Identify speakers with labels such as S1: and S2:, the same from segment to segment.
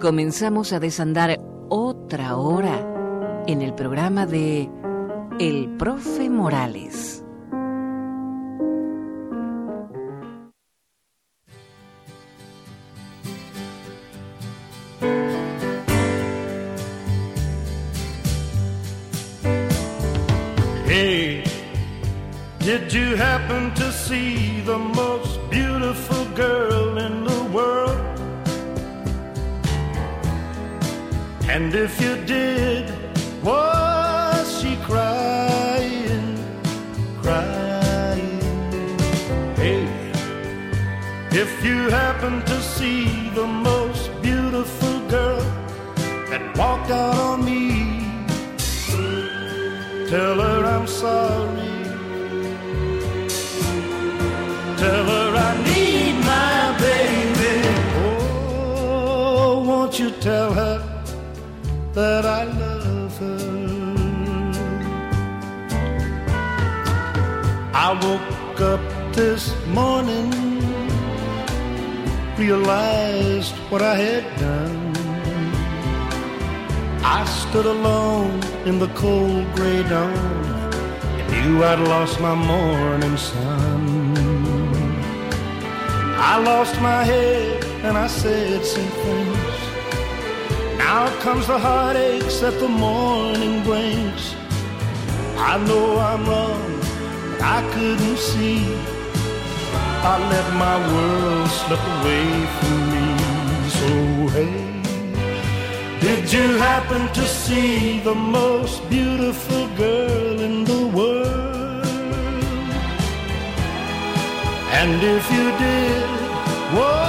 S1: Comenzamos a desandar otra hora en el programa de El Profe Morales.
S2: Won't you tell her that I love her? I woke up this morning, realized what I had done. I stood alone in the cold gray dawn and knew I'd lost my morning sun. I lost my head and I said some things. Now comes the heartaches that the morning brings. I know I'm wrong, but I couldn't see. I let my world slip away from me. So hey. Did you happen to see the most beautiful girl in the world? And if you did, was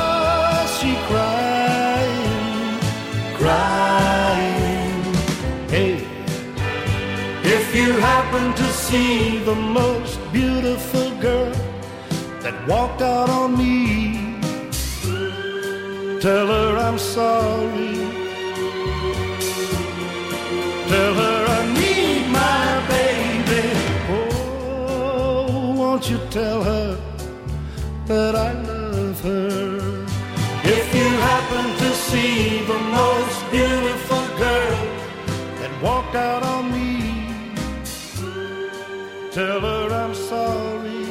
S2: happen to see the most beautiful girl that walked out on me, tell her I'm sorry. Tell her I need my baby. Oh, won't you tell her that I love her? If you happen to see the most beautiful girl that walked out tell her I'm sorry.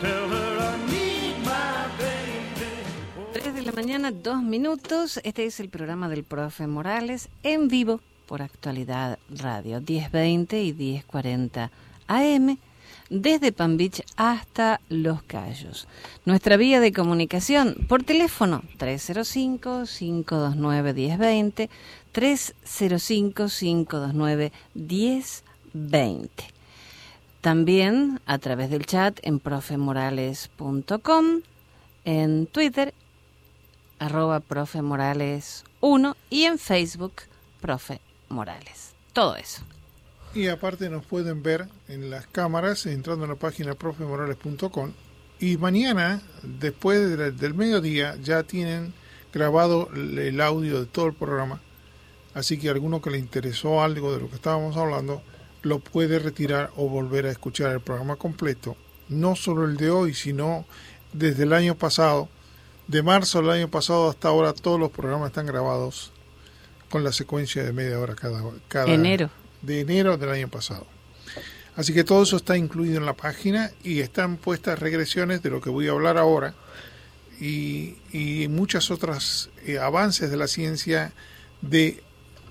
S2: Tell her I need my baby.
S1: 3 de la mañana, dos minutos. Este es el programa del profe Morales en vivo por Actualidad Radio, 1020 y 1040 AM, desde Pan Beach hasta Los Cayos. Nuestra vía de comunicación por teléfono 305-529-1020, 305-529-1020. También a través del chat en profemorales.com, en Twitter arroba profe Morales 1 y en Facebook profe Morales. Todo eso.
S3: Y aparte nos pueden ver en las cámaras entrando en la página profemorales.com y mañana, después de- del mediodía, ya tienen grabado el audio de todo el programa. Así que alguno que le interesó algo de lo que estábamos hablando, lo puede retirar o volver a escuchar el programa completo. No solo el de hoy, sino desde el año pasado. De marzo del año pasado hasta ahora todos los programas están grabados con la secuencia de media hora cada, cada
S1: Enero.
S3: de enero del año pasado. Así que todo eso está incluido en la página y están puestas regresiones de lo que voy a hablar ahora y, y muchas otras eh, avances de la ciencia de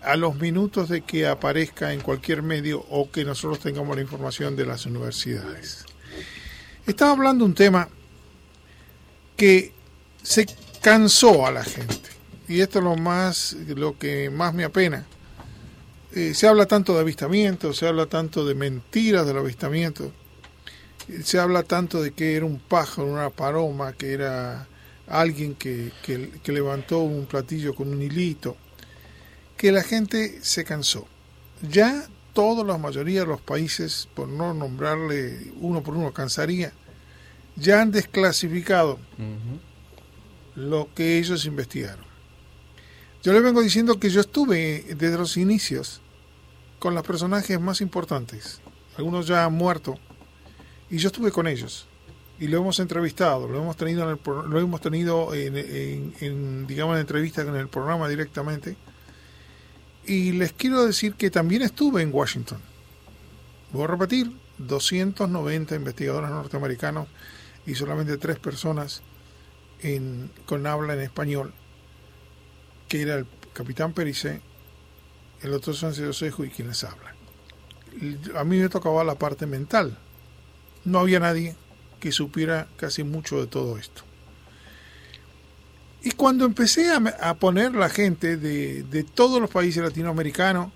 S3: a los minutos de que aparezca en cualquier medio o que nosotros tengamos la información de las universidades. Estaba hablando un tema que se cansó a la gente. Y esto es lo más, lo que más me apena. Eh, se habla tanto de avistamientos, se habla tanto de mentiras del avistamiento, se habla tanto de que era un pájaro, una paloma, que era alguien que, que levantó un platillo con un hilito, que la gente se cansó. Ya toda la mayoría de los países, por no nombrarle uno por uno, cansaría, ya han desclasificado lo que ellos investigaron. Yo les vengo diciendo que yo estuve desde los inicios con los personajes más importantes. Algunos ya han muerto y yo estuve con ellos y lo hemos entrevistado, lo hemos tenido en el, lo hemos tenido en, en digamos en entrevistas en el programa directamente y les quiero decir que también estuve en Washington. Voy a repetir, 290 investigadores norteamericanos y solamente tres personas con habla en español, que era el capitán Pericé, el otro Sánchez Osejo y quienes hablan. A mí me tocaba la parte mental. No había nadie que supiera casi mucho de todo esto. Y cuando empecé a, poner la gente de, todos los países latinoamericanos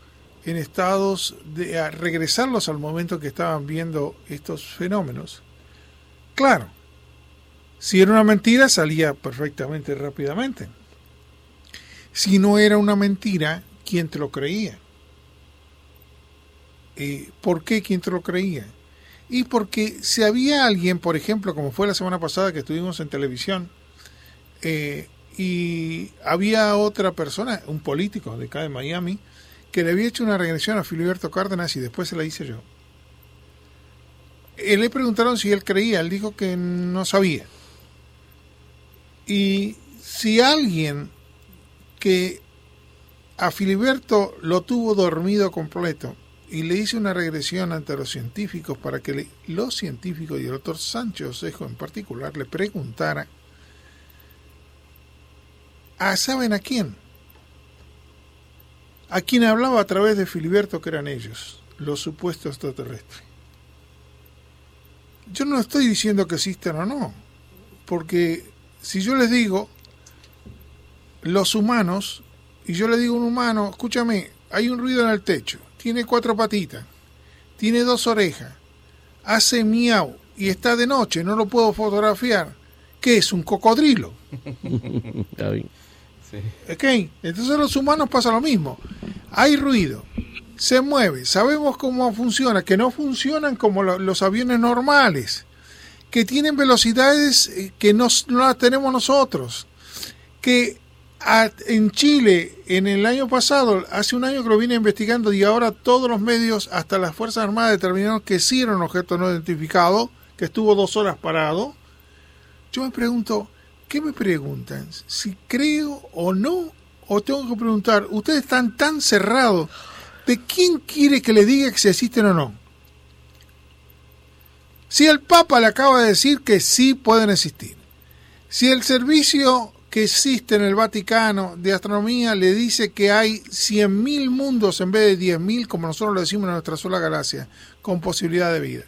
S3: en estados de a regresarlos al momento que estaban viendo estos fenómenos, claro, si era una mentira salía perfectamente rápidamente. Si no era una mentira, ¿quién te lo creía? Eh, ¿Por qué quién te lo creía? Y porque si había alguien, por ejemplo, como fue la semana pasada que estuvimos en televisión, eh, y había otra persona, un político de acá de Miami, que le había hecho una regresión a Filiberto Cárdenas y después se la hice yo. Él le preguntaron si él creía, él dijo que no sabía. Y si alguien que a Filiberto lo tuvo dormido completo y le hice una regresión ante los científicos para que los científicos y el doctor Sánchez Osejo en particular le preguntara ¿A saben a quién? A quien hablaba a través de Filiberto que eran ellos, los supuestos extraterrestres. Yo no estoy diciendo que existen o no, porque si yo les digo los humanos, y yo le digo a un humano, escúchame, hay un ruido en el techo, tiene cuatro patitas, tiene dos orejas, hace miau y está de noche, no lo puedo fotografiar. ¿Qué es? ¿Un cocodrilo? Está bien. Entonces los humanos pasa lo mismo. Hay ruido, se mueve, sabemos cómo funciona, que no funcionan como los aviones normales, que tienen velocidades eh, que no, las tenemos nosotros, que en Chile en el año pasado, hace un año que lo vine investigando y ahora todos los medios, hasta las Fuerzas Armadas determinaron que sí era un objeto no identificado, que estuvo dos horas parado. Yo me pregunto, ¿qué me preguntan? ¿Si creo o no? ¿O tengo que preguntar, ustedes están tan cerrados, ¿de quién quiere que le diga que si existen o no? Si el Papa le acaba de decir que sí pueden existir, si el servicio que existe en el Vaticano de astronomía le dice que hay 100.000 mundos en vez de 10.000, como nosotros lo decimos en nuestra sola galaxia, con posibilidad de vida.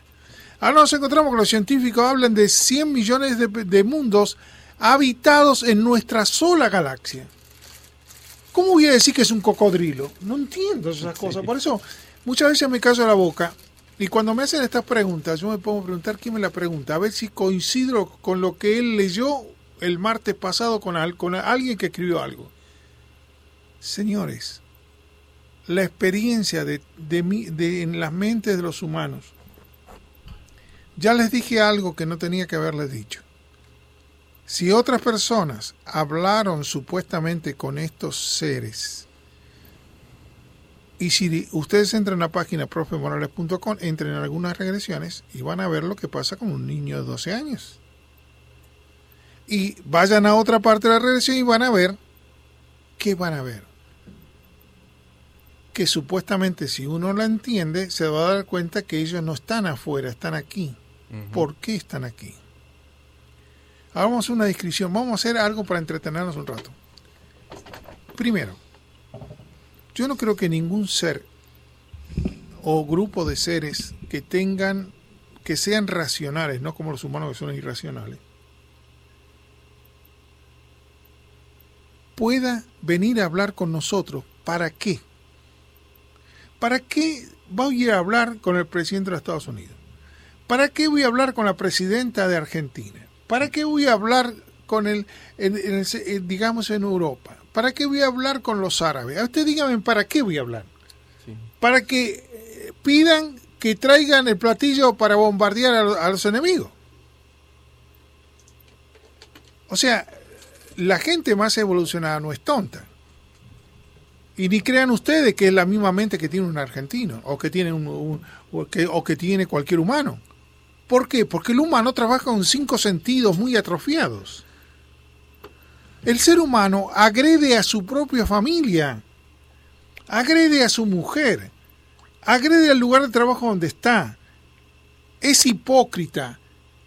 S3: Ahora nos encontramos que los científicos hablan de 100 millones de, de mundos habitados en nuestra sola galaxia. ¿Cómo voy a decir que es un cocodrilo? No entiendo esas cosas. Por eso muchas veces me caso la boca y cuando me hacen estas preguntas, yo me pongo a preguntar quién me la pregunta, a ver si coincido con lo que él leyó el martes pasado con, con alguien que escribió algo. Señores, la experiencia de, de, en las mentes de los humanos. Ya les dije algo que no tenía que haberles dicho. Si otras personas hablaron supuestamente con estos seres, y si ustedes entran a la página profemorales.com, entren en algunas regresiones y van a ver lo que pasa con un niño de 12 años. Y vayan a otra parte de la regresión y van a ver, ¿qué van a ver? Que supuestamente si uno la entiende, se va a dar cuenta que ellos no están afuera, están aquí. ¿Por qué están aquí? Hacer una descripción, vamos a hacer algo para entretenernos un rato. Primero, yo no creo que ningún ser o grupo de seres que tengan, que sean racionales, no como los humanos que son irracionales, pueda venir a hablar con nosotros. ¿Para qué? ¿Para qué voy a hablar con el presidente de los Estados Unidos? ¿Para qué voy a hablar con la presidenta de Argentina? ¿Para qué voy a hablar con el, digamos, en Europa? ¿Para qué voy a hablar con los árabes? A usted dígame, ¿para qué voy a hablar? Para que eh, pidan que traigan el platillo para bombardear a los enemigos. O sea, la gente más evolucionada no es tonta. Y ni crean ustedes que es la misma mente que tiene un argentino o que tiene un, o, que, o que tiene cualquier humano. ¿Por qué? Porque el humano trabaja con cinco sentidos muy atrofiados. El ser humano agrede a su propia familia, agrede a su mujer, agrede al lugar de trabajo donde está, es hipócrita.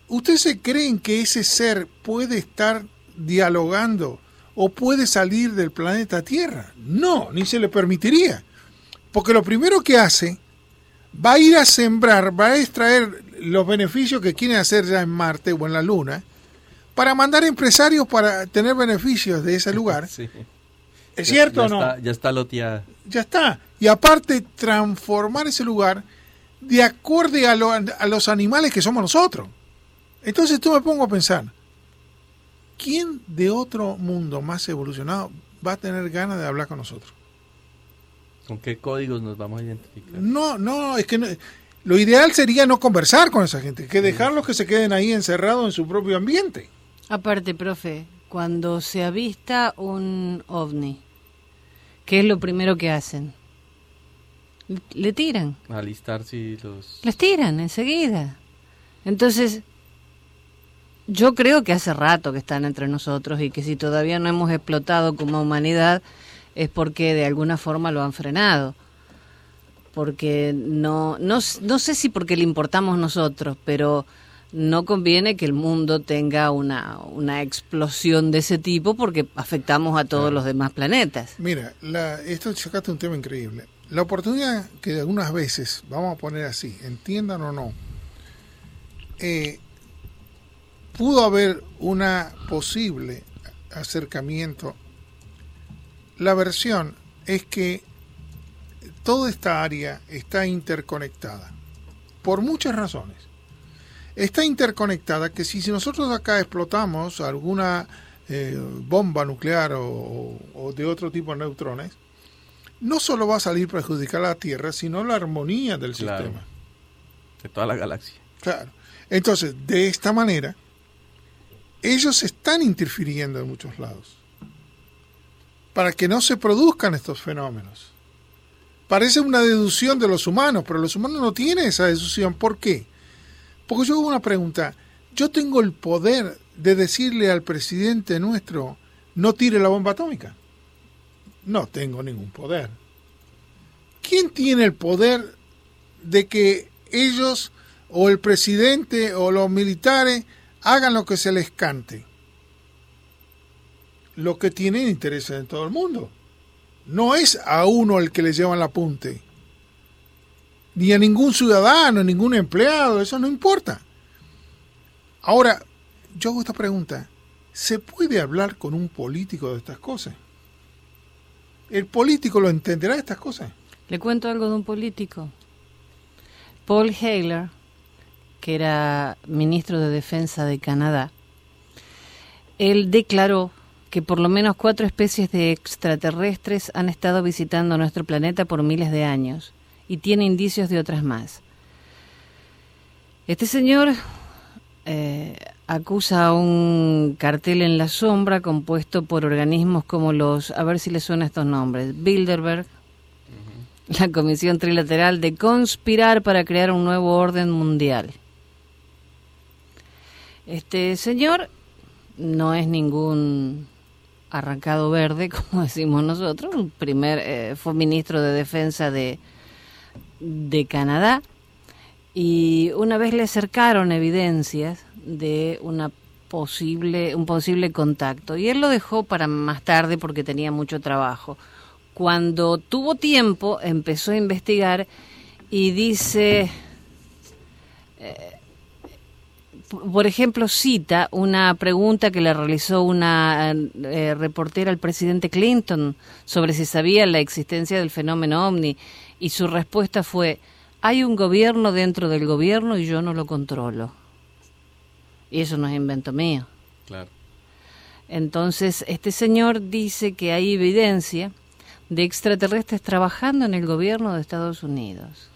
S3: ¿Ustedes se creen que ese ser puede estar dialogando o puede salir del planeta Tierra? No, ni se le permitiría. Porque lo primero que hace, va a ir a sembrar, va a extraer los beneficios que quieren hacer ya en Marte o en la Luna, para mandar empresarios para tener beneficios de ese lugar. ¿Es cierto o no?
S4: ya está loteada.
S3: Ya está. Y aparte, transformar ese lugar de acorde a, a los animales que somos nosotros. Entonces tú me pongo a pensar, ¿quién de otro mundo más evolucionado va a tener ganas de hablar con nosotros?
S4: ¿Con qué códigos nos vamos a identificar?
S3: No, no, es que lo ideal sería no conversar con esa gente, que dejarlos que se queden ahí encerrados en su propio ambiente.
S1: Aparte, profe, cuando se avista un ovni, ¿qué es lo primero que hacen? Le tiran.
S4: Alistar si los...
S1: Les tiran enseguida. Entonces, yo creo que hace rato que están entre nosotros y que si todavía no hemos explotado como humanidad es porque de alguna forma lo han frenado. Porque no, no, no sé si porque le importamos nosotros, pero no conviene que el mundo tenga una, una explosión de ese tipo porque afectamos a todos los demás planetas.
S3: Mira, la, esto sacaste un tema increíble. La oportunidad que algunas veces, vamos a poner así, entiendan o no, eh, pudo haber una posible acercamiento. La versión es que toda esta área está interconectada por muchas razones está interconectada que si, nosotros acá explotamos alguna eh, bomba nuclear o, de otro tipo de neutrones, no solo va a salir perjudicar a la Tierra, sino la armonía del sistema.
S4: De toda la galaxia.
S3: Claro. Entonces, de esta manera, ellos están interfiriendo en muchos lados para que no se produzcan estos fenómenos. Parece una deducción de los humanos, pero los humanos no tienen esa deducción. ¿Por qué? Porque yo hago una pregunta. Yo tengo el poder de decirle al presidente nuestro, no tire la bomba atómica. No tengo ningún poder. ¿Quién tiene el poder de que ellos o el presidente o los militares hagan lo que se les cante? Lo que tienen interés en todo el mundo. No es a uno el que le llevan la apunte ni a ningún ciudadano, ningún empleado, eso no importa. Ahora, yo hago esta pregunta, ¿se puede hablar con un político de estas cosas? ¿El político lo entenderá estas cosas?
S1: Le cuento algo de un político. Paul Haler, que era ministro de Defensa de Canadá, él declaró que por lo menos cuatro especies de extraterrestres han estado visitando nuestro planeta por miles de años y tiene indicios de otras más. Este señor eh, acusa un cartel en la sombra compuesto por organismos como los, a ver si le suena estos nombres, Bilderberg, la Comisión Trilateral de conspirar para crear un nuevo orden mundial. Este señor no es ningún arrancado verde, como decimos nosotros, primer, eh, fue ministro de Defensa de, de Canadá y una vez le acercaron evidencias de una posible un posible contacto y él lo dejó para más tarde porque tenía mucho trabajo. Cuando tuvo tiempo empezó a investigar y dice eh, por ejemplo, cita una pregunta que le realizó una eh, reportera al presidente Clinton sobre si sabía la existencia del fenómeno ovni y su respuesta fue, hay un gobierno dentro del gobierno y yo no lo controlo. Y eso no es invento mío.
S4: Claro.
S1: Entonces, este señor dice que hay evidencia de extraterrestres trabajando en el gobierno de Estados Unidos.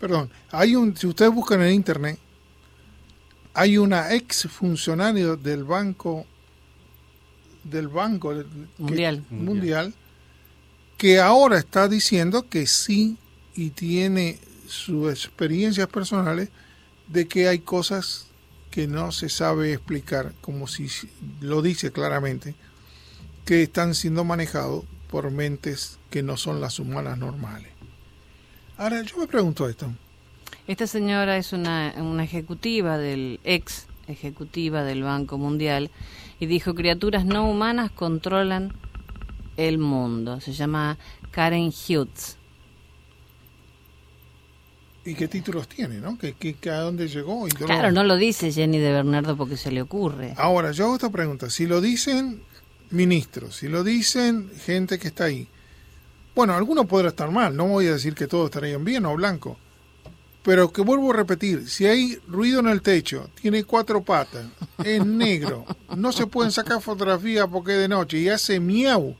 S3: Perdón, hay un, si ustedes buscan en internet, hay una ex funcionario del banco del banco
S1: mundial.
S3: Que, mundial que ahora está diciendo que sí y tiene sus experiencias personales de que hay cosas que no se sabe explicar, como si lo dice claramente, que están siendo manejados por mentes que no son las humanas normales. Ahora, yo me pregunto esto.
S1: Esta señora es una, una ejecutiva del ex ejecutiva del Banco Mundial y dijo criaturas no humanas controlan el mundo. Se llama Karen Hughes.
S3: ¿Y qué títulos tiene, no? ¿Qué, a dónde llegó?
S1: claro, no lo dice Jenny de Bernardo porque se le ocurre.
S3: Ahora, yo hago esta pregunta. Si lo dicen ministros, si lo dicen gente que está ahí, bueno, alguno podrá estar mal, no voy a decir que todos estarían bien o blanco, pero que vuelvo a repetir, si hay ruido en el techo, tiene cuatro patas, es negro, no se pueden sacar fotografías porque es de noche y hace miau,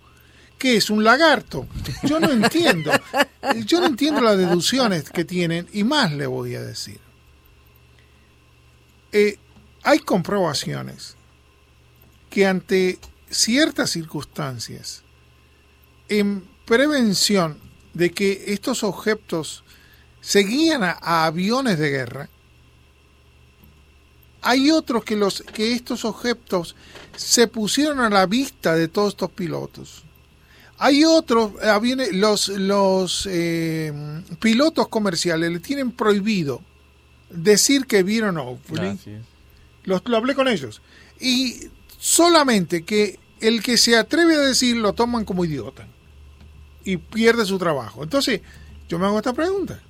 S3: ¿qué es? ¿Un lagarto? Yo no entiendo. Yo no entiendo las deducciones que tienen y más le voy a decir. Eh, hay comprobaciones que ante ciertas circunstancias, en prevención de que estos objetos seguían a, a aviones de guerra, hay otros que, los, que estos objetos se pusieron a la vista de todos estos pilotos hay otros, eh, los, los eh, pilotos comerciales le tienen prohibido decir que vieron ovni. Los, lo hablé con ellos. Y solamente que el que se atreve a decir lo toman como idiota y pierde su trabajo. Entonces, yo me hago esta pregunta.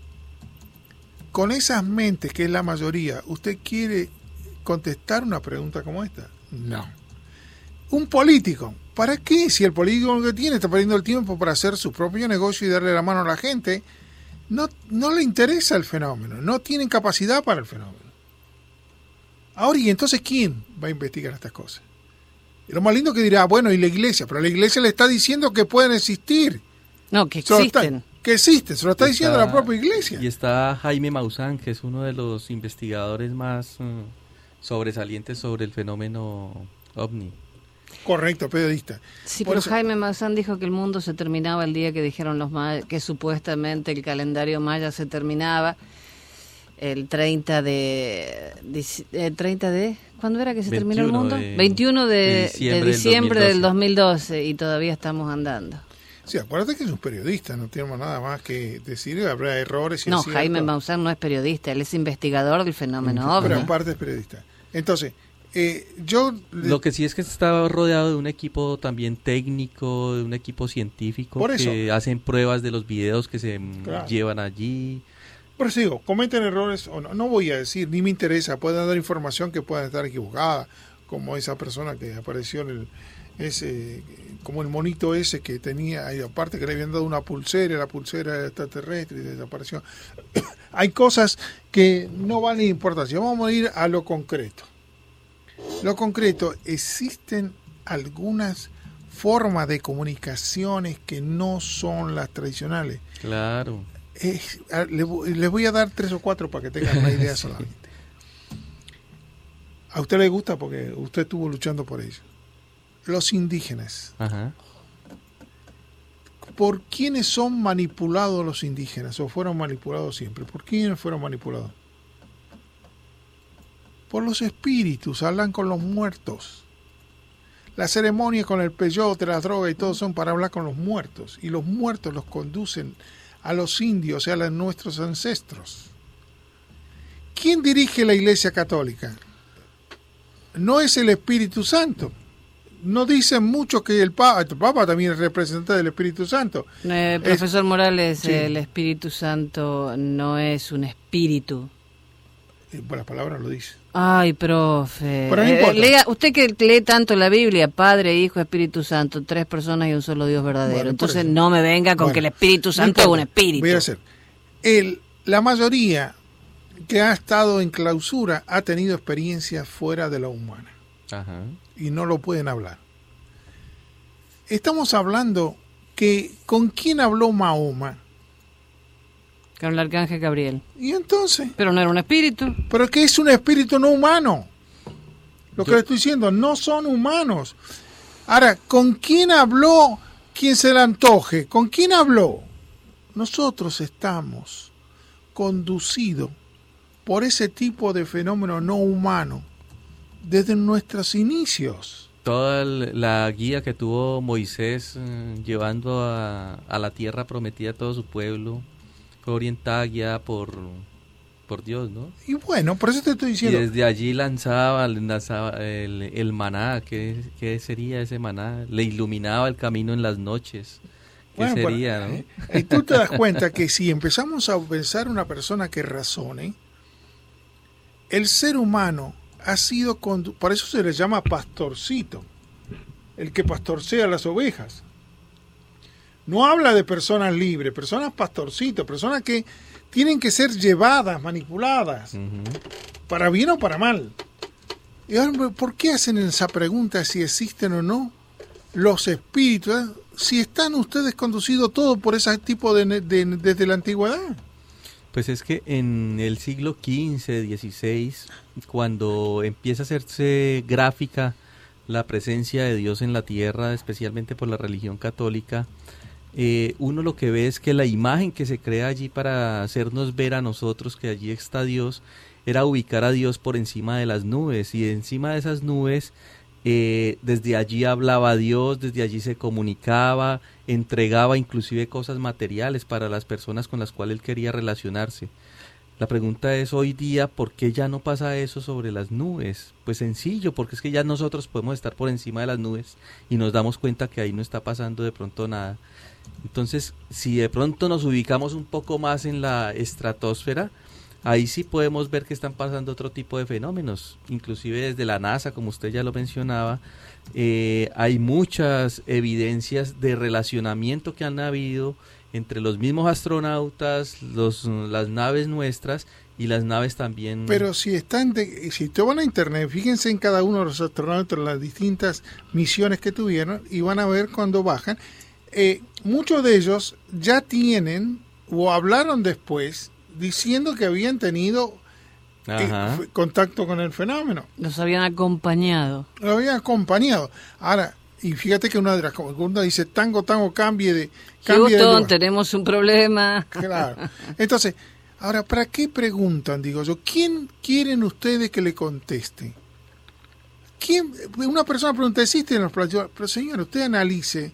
S3: Con esas mentes, que es la mayoría, ¿usted quiere contestar una pregunta como esta? No. Un político ¿Para qué? Si el político que tiene está perdiendo el tiempo para hacer su propio negocio y darle la mano a la gente, no, no le interesa el fenómeno, no tienen capacidad para el fenómeno. Ahora, ¿y entonces quién va a investigar estas cosas? Y lo más lindo que dirá, bueno, y la iglesia, pero la iglesia le está diciendo que pueden existir.
S1: No, que existen.
S3: Que existen, se lo está, diciendo la propia iglesia.
S4: Y está Jaime Maussan, que es uno de los investigadores más mm, sobresalientes sobre el fenómeno ovni.
S3: Correcto, periodista.
S1: Sí, pero Jaime Maussan dijo que el mundo se terminaba el día que dijeron los mayas, que supuestamente el calendario maya se terminaba el 30 de... El 30 de... ¿Cuándo era que se terminó el mundo? 21 de, diciembre, del, 2012. y todavía estamos andando.
S3: Sí, acuérdate que es un periodista, no tenemos nada más que decir, habrá errores. Y
S1: no, Jaime Maussan no es periodista, él es investigador del fenómeno
S3: Pero en parte es periodista. Entonces, eh, yo
S4: Lo que sí es que estaba rodeado de un equipo también técnico, de un equipo científico que hacen pruebas de los videos que se llevan allí.
S3: Por eso digo, cometen errores o no, no voy a decir, ni me interesa, pueden dar información que pueda estar equivocada, como esa persona que apareció en el, ese, como el monito ese que tenía, aparte que le habían dado una pulsera, la pulsera extraterrestre y desapareció. Hay cosas que no valen importancia. Vamos a ir a lo concreto. Lo concreto, existen algunas formas de comunicaciones que no son las tradicionales.
S4: Claro.
S3: les, voy a dar tres o cuatro para que tengan una idea solamente. A usted le gusta porque usted estuvo luchando por ello. Los indígenas. Ajá. ¿Por quiénes son manipulados los indígenas? ¿O fueron manipulados siempre? ¿Por quiénes fueron manipulados? por los espíritus, hablan con los muertos. Las ceremonias con el peyote, la droga y todo son para hablar con los muertos. Y los muertos los conducen a los indios, a nuestros ancestros. ¿Quién dirige la Iglesia Católica? No es el Espíritu Santo. No dicen mucho que el Papa, el Papa también es representante del Espíritu Santo.
S1: Eh, profesor Morales, el Espíritu Santo no es un espíritu
S3: Eh, la palabra lo dice.
S1: Ay, profe. Eh, usted que lee tanto la Biblia, Padre, Hijo, Espíritu Santo, tres personas y un solo Dios verdadero. Entonces no me venga con que el Espíritu Santo es un espíritu.
S3: Voy a hacer. El, la mayoría que ha estado en clausura ha tenido experiencias fuera de la humana. Ajá. Y no lo pueden hablar. Estamos hablando que con quién habló Mahoma
S1: con el arcángel Gabriel.
S3: ¿Y entonces?
S1: Pero no era un espíritu.
S3: Pero que es un espíritu no humano. Lo que le estoy diciendo, no son humanos. Ahora, ¿con quién habló quien se le antoje? ¿Con quién habló? Nosotros estamos conducidos por ese tipo de fenómeno no humano desde nuestros inicios.
S4: Toda la guía que tuvo Moisés eh, llevando a, a la tierra prometida a todo su pueblo, fue orientada, guiada por, por Dios, ¿no?
S3: Y bueno, por eso te estoy diciendo.
S4: Y desde allí lanzaba, lanzaba el, el maná, ¿qué, ¿qué, sería ese maná? Le iluminaba el camino en las noches. ¿Qué sería, no?
S3: Eh, y tú te das cuenta que si empezamos a pensar una persona que razone, el ser humano ha sido, por eso se le llama pastorcito, el que pastorcea las ovejas. No habla de personas libres, personas pastorcitos, personas que tienen que ser llevadas, manipuladas, para bien o para mal. Y ¿por qué hacen esa pregunta si existen o no los espíritus? Eh? Si están ustedes conducidos todo por ese tipo de, desde la antigüedad.
S4: Pues es que en el siglo XV, XVI, cuando empieza a hacerse gráfica la presencia de Dios en la tierra, especialmente por la religión católica, eh, uno lo que ve es que la imagen que se crea allí para hacernos ver a nosotros que allí está Dios, era ubicar a Dios por encima de las nubes y encima de esas nubes eh, desde allí hablaba Dios, desde allí se comunicaba, entregaba inclusive cosas materiales para las personas con las cuales él quería relacionarse. La pregunta es hoy día, ¿por qué ya no pasa eso sobre las nubes? Pues sencillo, porque es que ya nosotros podemos estar por encima de las nubes y nos damos cuenta que ahí no está pasando de pronto nada. Entonces, si de pronto nos ubicamos un poco más en la estratosfera, ahí sí podemos ver que están pasando otro tipo de fenómenos, inclusive desde la NASA, como usted ya lo mencionaba, eh, hay muchas evidencias de relacionamiento que han habido entre los mismos astronautas, los, las naves nuestras y las naves también.
S3: Pero si están, si te van a internet, fíjense en cada uno de los astronautas, las distintas misiones que tuvieron y van a ver cuando bajan eh, muchos de ellos ya tienen o hablaron después diciendo que habían tenido eh, contacto con el fenómeno.
S1: Los habían acompañado.
S3: Los habían acompañado. Ahora, y fíjate que una de las una dice tango, tango, cambie de...
S1: Cambie tenemos un problema.
S3: Claro. Entonces, ahora, ¿para qué preguntan? Digo yo, ¿quién quieren ustedes que le conteste? ¿Quién? Una persona pregunta, ¿existen los platillos? Pero señor, usted analice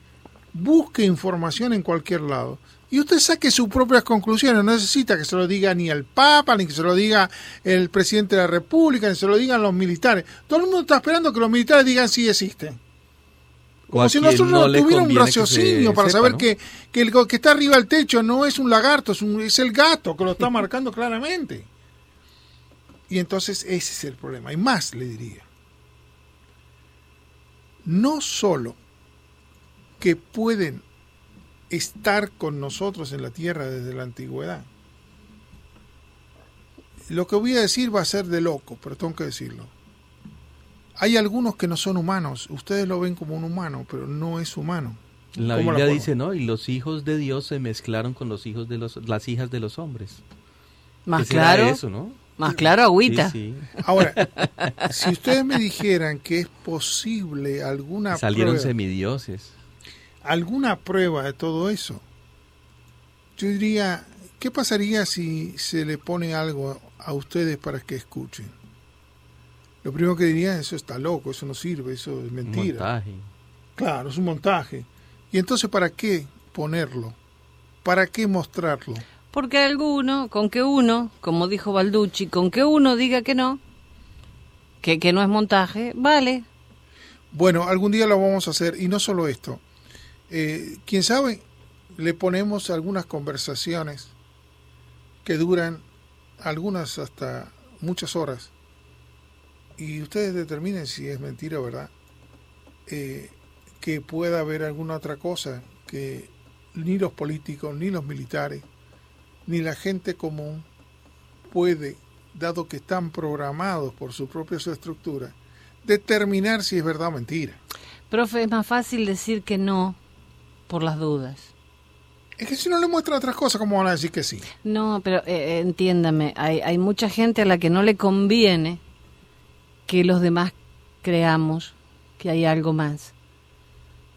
S3: busque información en cualquier lado y usted saque sus propias conclusiones. No necesita que se lo diga ni el Papa, ni que se lo diga el presidente de la República, ni se lo digan los militares. Todo el mundo está esperando que los militares digan si existen. Como si nosotros no, tuviéramos un raciocinio para saber que, que, el que está arriba del techo no es un lagarto, es, un, es el gato que lo está marcando claramente. Y entonces ese es el problema. Y más le diría. No solo que pueden estar con nosotros en la tierra desde la antigüedad. Lo que voy a decir va a ser de loco, pero tengo que decirlo. Hay algunos que no son humanos, ustedes lo ven como un humano, pero no es humano.
S4: La Biblia dice, ¿no? Y los hijos de Dios se mezclaron con los hijos de los, las hijas de los hombres.
S1: Más claro. Eso, ¿no? Más claro, agüita.
S3: Ahora, si ustedes me dijeran que es posible alguna
S4: Salieron semidioses
S3: alguna prueba de todo eso, yo diría, ¿qué pasaría si se le pone algo a ustedes para que escuchen? Lo primero que diría, eso está loco, eso no sirve, eso es mentira. Un montaje. Claro, es un montaje. ¿Y entonces para qué ponerlo? ¿Para qué mostrarlo?
S1: Porque alguno, con que uno, como dijo Balducci, con que uno diga que no, que, que no es montaje, vale.
S3: Bueno, algún día lo vamos a hacer. Y no solo esto. Eh, quién sabe, le ponemos algunas conversaciones que duran algunas hasta muchas horas y ustedes determinen si es mentira o verdad, eh, que pueda haber alguna otra cosa que ni los políticos, ni los militares, ni la gente común puede, dado que están programados por su propia estructura, determinar si es verdad o mentira.
S1: Profe, es más fácil decir que no por las dudas.
S3: Es que si no le muestran otras cosas, ¿cómo van a decir que sí?
S1: No, pero eh, entiéndame, hay, hay mucha gente a la que no le conviene que los demás creamos que hay algo más.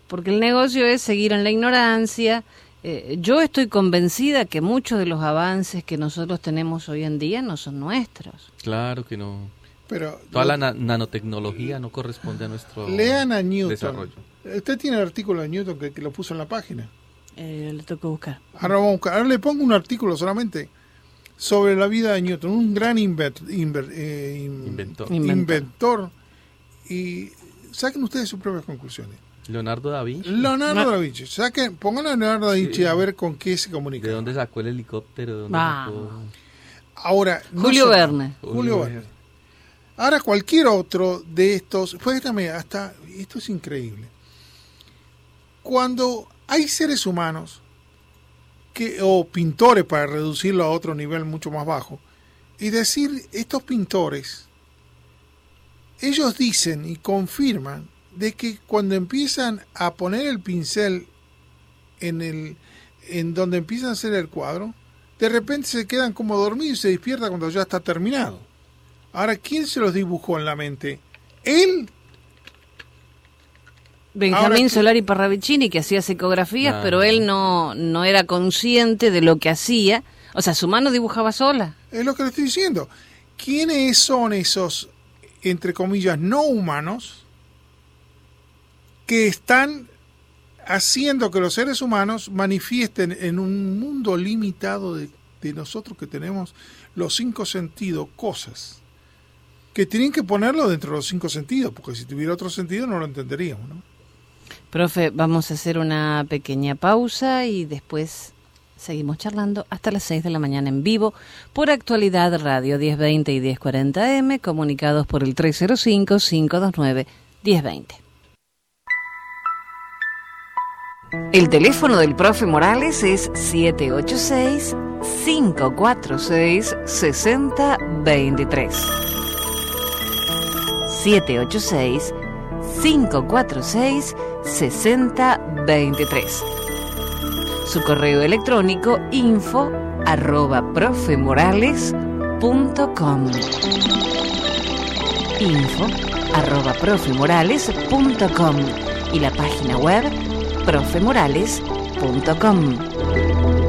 S1: Porque el negocio es seguir en la ignorancia. Eh, yo estoy convencida que muchos de los avances que nosotros tenemos hoy en día no son nuestros.
S4: Claro que no.
S3: Pero
S4: Toda la na- nanotecnología no corresponde a nuestro
S3: lean a Newton.
S4: desarrollo.
S3: Usted tiene el artículo de Newton que, que lo puso en la página.
S1: Eh, le tengo que buscar.
S3: Ahora, vamos a buscar. Ahora le pongo un artículo solamente sobre la vida de Newton, un gran inver- inver- eh, in-
S4: Inventor.
S1: Inventor.
S3: inventor. Y saquen ustedes sus propias conclusiones.
S4: Leonardo da Vinci.
S3: Leonardo
S1: No.
S3: da Vinci, saquen, pongan a Leonardo da Vinci
S4: Sí.
S3: a ver con qué se comunica.
S4: ¿De dónde sacó el helicóptero? ¿De dónde sacó-
S3: Ahora, no
S1: Julio Verne.
S3: Julio Verne. Ahora cualquier otro de estos, pues también hasta, esto es increíble. Cuando hay seres humanos que, o pintores para reducirlo a otro nivel mucho más bajo, y decir estos pintores, ellos dicen y confirman de que cuando empiezan a poner el pincel en el en donde empiezan a hacer el cuadro, de repente se quedan como dormidos y se despiertan cuando ya está terminado. Ahora, ¿quién se los dibujó en la mente? ¿Él?
S1: Benjamín Solari Parravicini, que hacía ecografías,
S4: Ah.
S1: pero él no, no era consciente de lo que hacía. O sea, su mano dibujaba sola.
S3: Es lo que le estoy diciendo. ¿Quiénes son esos, entre comillas, no humanos que están haciendo que los seres humanos manifiesten en un mundo limitado de, de nosotros que tenemos los cinco sentidos cosas? Que tienen que ponerlo dentro de los cinco sentidos, porque si tuviera otro sentido no lo entenderíamos, ¿no?
S1: Profe, vamos a hacer una pequeña pausa y después seguimos charlando hasta las 6 de la mañana en vivo por Actualidad Radio 1020 y 1040M, comunicados por el 305-529-1020. El teléfono del profe Morales es 786-546-6023. 786-546-6023. Su correo electrónico info arroba profemorales.com info arroba profemorales.com y la página web profemorales.com